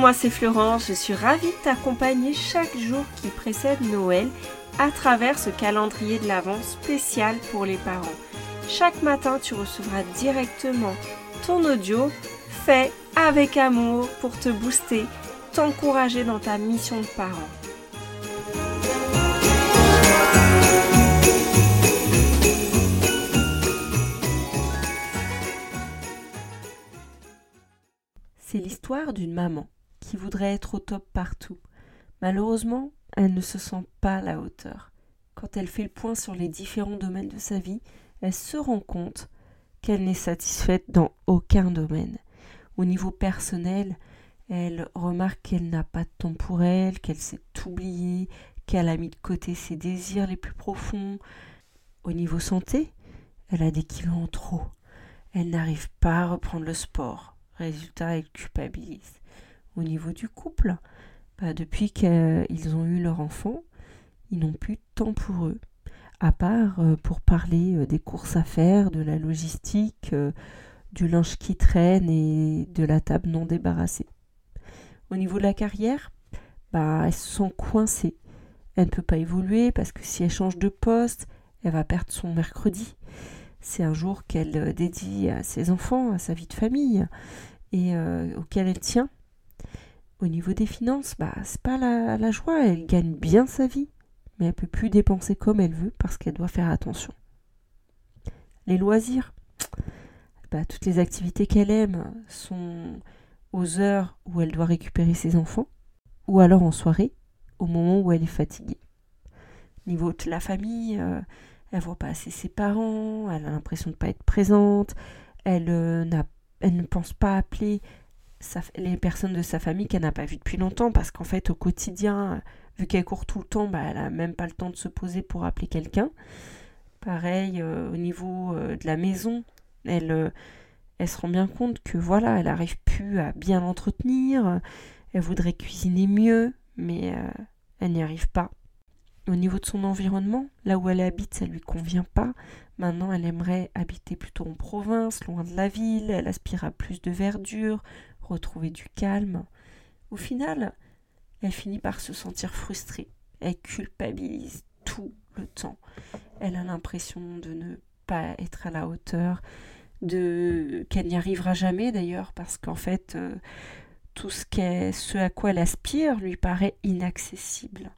moi c'est Florence, je suis ravie de t'accompagner chaque jour qui précède Noël à travers ce calendrier de l'Avent spécial pour les parents. Chaque matin, tu recevras directement ton audio fait avec amour pour te booster, t'encourager dans ta mission de parent. C'est l'histoire d'une maman qui voudrait être au top partout. Malheureusement, elle ne se sent pas à la hauteur. Quand elle fait le point sur les différents domaines de sa vie, elle se rend compte qu'elle n'est satisfaite dans aucun domaine. Au niveau personnel, elle remarque qu'elle n'a pas de temps pour elle, qu'elle s'est oubliée, qu'elle a mis de côté ses désirs les plus profonds. Au niveau santé, elle a des kilos en trop. Elle n'arrive pas à reprendre le sport. Résultat, elle culpabilise. Au niveau du couple, bah, depuis qu'ils ont eu leur enfant, ils n'ont plus de temps pour eux, à part euh, pour parler euh, des courses à faire, de la logistique, euh, du linge qui traîne et de la table non débarrassée. Au niveau de la carrière, bah, elles se sont coincées. Elle ne peut pas évoluer parce que si elle change de poste, elle va perdre son mercredi. C'est un jour qu'elle dédie à ses enfants, à sa vie de famille et auquel elle tient. Au niveau des finances, bah, c'est pas la, joie, elle gagne bien sa vie, mais elle peut plus dépenser comme elle veut parce qu'elle doit faire attention. Les loisirs, bah, toutes les activités qu'elle aime sont aux heures où elle doit récupérer ses enfants, ou alors en soirée, au moment où elle est fatiguée. Niveau de la famille, euh, elle voit pas assez ses parents, elle a l'impression de ne pas être présente, elle euh, elle ne pense pas appeler les personnes de sa famille qu'elle n'a pas vues depuis longtemps parce qu'en fait au quotidien, vu qu'elle court tout le temps, bah, elle n'a même pas le temps de se poser pour appeler quelqu'un. Pareil euh, au niveau euh, de la maison, elle, euh, elle se rend bien compte que voilà, elle n'arrive plus à bien l'entretenir, elle voudrait cuisiner mieux, mais elle n'y arrive pas. Au niveau de son environnement, là où elle habite, ça ne lui convient pas. Maintenant, elle aimerait habiter plutôt en province, loin de la ville, elle aspire à plus de verdure, retrouver du calme. Au final, elle finit par se sentir frustrée. Elle culpabilise tout le temps. Elle a l'impression de ne pas être à la hauteur, de qu'elle n'y arrivera jamais d'ailleurs, parce qu'en fait, euh, tout ce, ce à quoi elle aspire lui paraît inaccessible.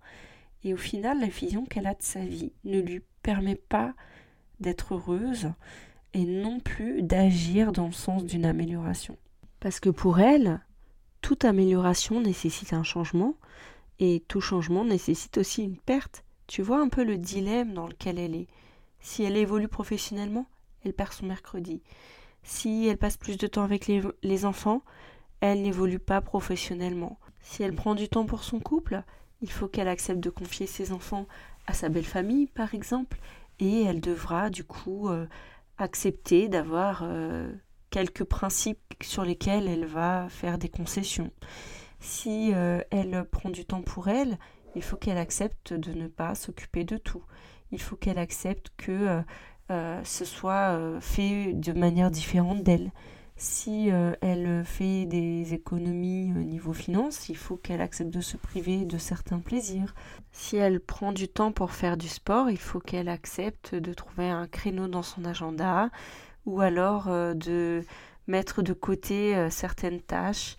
Et au final, la vision qu'elle a de sa vie ne lui permet pas d'être heureuse et non plus d'agir dans le sens d'une amélioration. Parce que pour elle, toute amélioration nécessite un changement et tout changement nécessite aussi une perte. Tu vois un peu le dilemme dans lequel elle est. Si elle évolue professionnellement, elle perd son mercredi. Si elle passe plus de temps avec les, enfants, elle n'évolue pas professionnellement. Si elle prend du temps pour son couple, il faut qu'elle accepte de confier ses enfants à sa belle famille, par exemple, et elle devra du coup euh, accepter d'avoir euh, quelques principes sur lesquels elle va faire des concessions. Si euh, elle prend du temps pour elle, il faut qu'elle accepte de ne pas s'occuper de tout. Il faut qu'elle accepte que ce soit fait de manière différente d'elle. Si euh, elle fait des économies au niveau finance, il faut qu'elle accepte de se priver de certains plaisirs. Si elle prend du temps pour faire du sport, il faut qu'elle accepte de trouver un créneau dans son agenda ou alors euh, de mettre de côté euh, certaines tâches.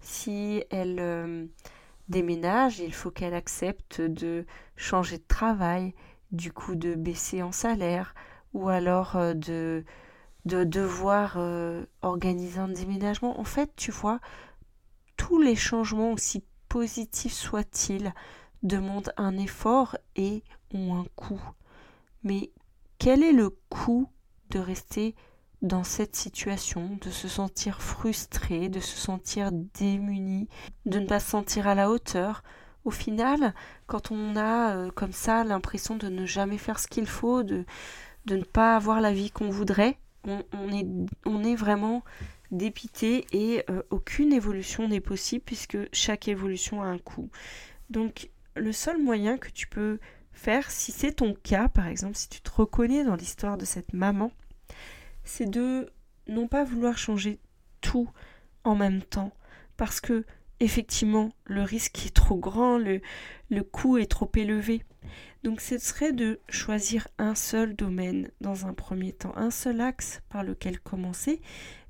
Si elle déménage, il faut qu'elle accepte de changer de travail, du coup de baisser en salaire ou alors de de devoir euh, organiser un déménagement. En fait, tu vois, tous les changements, aussi positifs soient-ils, demandent un effort et ont un coût. Mais quel est le coût de rester dans cette situation, de se sentir frustré, de se sentir démuni, de ne pas se sentir à la hauteur Au final, quand on a euh, comme ça l'impression de ne jamais faire ce qu'il faut, de, de ne pas avoir la vie qu'on voudrait, on, est, on est vraiment dépité et euh, aucune évolution n'est possible puisque chaque évolution a un coût. Donc le seul moyen que tu peux faire, si c'est ton cas par exemple, si tu te reconnais dans l'histoire de cette maman, c'est de non pas vouloir changer tout en même temps parce que effectivement le risque est trop grand, le, le coût est trop élevé. Donc ce serait de choisir un seul domaine dans un premier temps, un seul axe par lequel commencer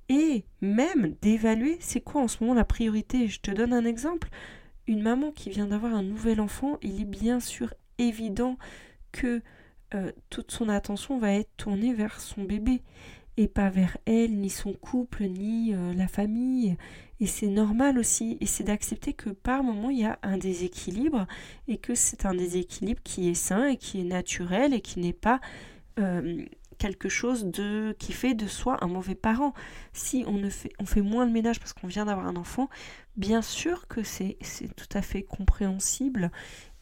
et même d'évaluer c'est quoi en ce moment la priorité. Je te donne un exemple. Une maman qui vient d'avoir un nouvel enfant, il est bien sûr évident que euh, toute son attention va être tournée vers son bébé et pas vers elle, ni son couple, ni euh, la famille. Et c'est normal aussi, et c'est d'accepter que par moment il y a un déséquilibre, et que c'est un déséquilibre qui est sain et qui est naturel et qui n'est pas euh, quelque chose de qui fait de soi un mauvais parent. Si on ne fait on fait moins de ménage parce qu'on vient d'avoir un enfant, bien sûr que c'est tout à fait compréhensible.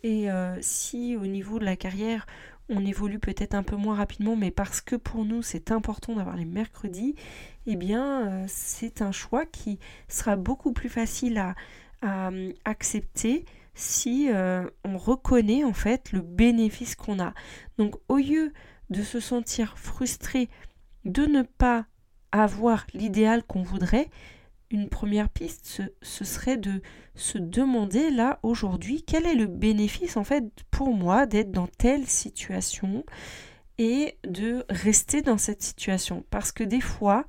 Et euh, si au niveau de la carrière on évolue peut-être un peu moins rapidement, mais parce que pour nous c'est important d'avoir les mercredis, eh bien euh, c'est un choix qui sera beaucoup plus facile à, euh, accepter si on reconnaît en fait le bénéfice qu'on a. Donc au lieu de se sentir frustré de ne pas avoir l'idéal qu'on voudrait, une première piste, ce, serait de se demander là aujourd'hui quel est le bénéfice en fait pour moi d'être dans telle situation et de rester dans cette situation. Parce que des fois,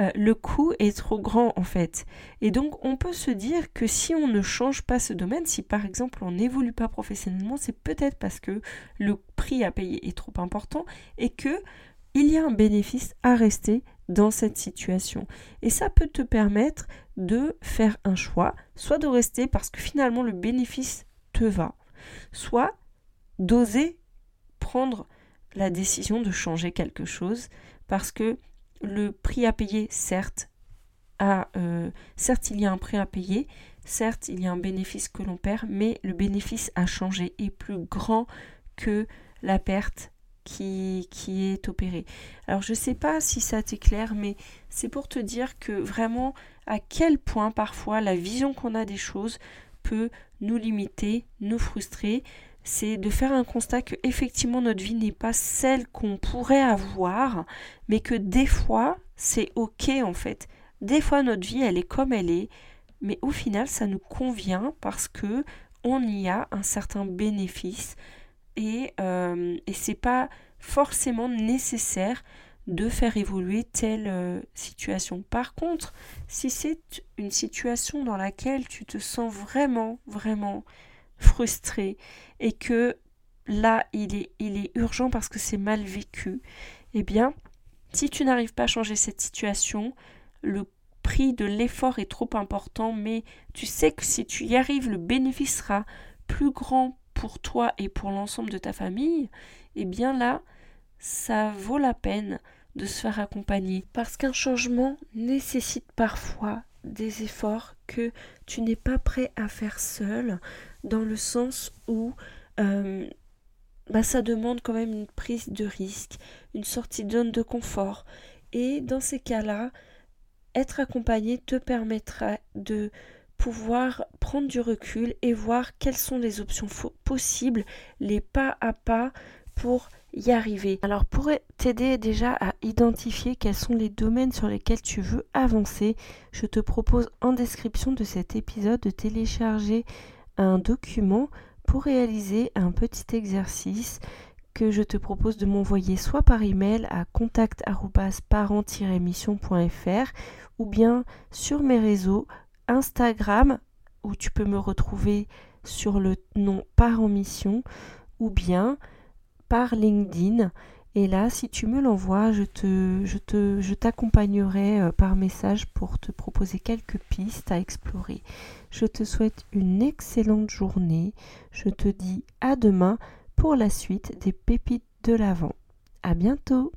euh, le coût est trop grand en fait. Et donc on peut se dire que si on ne change pas ce domaine, si par exemple on n'évolue pas professionnellement, c'est peut-être parce que le prix à payer est trop important et que il y a un bénéfice à rester dans cette situation. Et ça peut te permettre de faire un choix, soit de rester parce que finalement le bénéfice te va, soit d'oser prendre la décision de changer quelque chose parce que le prix à payer, certes, euh, certes il y a un prix à payer, certes il y a un bénéfice que l'on perd, mais le bénéfice a changé est plus grand que la perte qui, est opéré. Alors je ne sais pas si ça t'éclaire, mais c'est pour te dire que vraiment à quel point parfois la vision qu'on a des choses peut nous limiter, nous frustrer. C'est de faire un constat que effectivement notre vie n'est pas celle qu'on pourrait avoir, mais que des fois c'est ok en fait. Des fois notre vie elle est comme elle est, mais au final ça nous convient parce que on y a un certain bénéfice et, euh, et c'est pas forcément nécessaire de faire évoluer telle euh, situation. Par contre, si c'est une situation dans laquelle tu te sens vraiment, vraiment frustré et que là, il est, il est urgent parce que c'est mal vécu, eh bien, si tu n'arrives pas à changer cette situation, le prix de l'effort est trop important, mais tu sais que si tu y arrives, le bénéfice sera plus grand pour toi et pour l'ensemble de ta famille, eh bien là, ça vaut la peine de se faire accompagner. Parce qu'un changement nécessite parfois des efforts que tu n'es pas prêt à faire seul, dans le sens où euh, bah, ça demande quand même une prise de risque, une sortie de de confort. Et dans ces cas-là, être accompagné te permettra de pouvoir prendre du recul et voir quelles sont les options possibles, les pas à pas pour y arriver. Alors pour t'aider déjà à identifier quels sont les domaines sur lesquels tu veux avancer, je te propose en description de cet épisode de télécharger un document pour réaliser un petit exercice que je te propose de m'envoyer soit par email à contact@parent-mission.fr ou bien sur mes réseaux Instagram où tu peux me retrouver sur le nom Parent Mission ou bien par LinkedIn. Et là, si tu me l'envoies, je te, je te, je t'accompagnerai euh, par message pour te proposer quelques pistes à explorer. Je te souhaite une excellente journée. Je te dis à demain pour la suite des pépites de l'avant. À bientôt.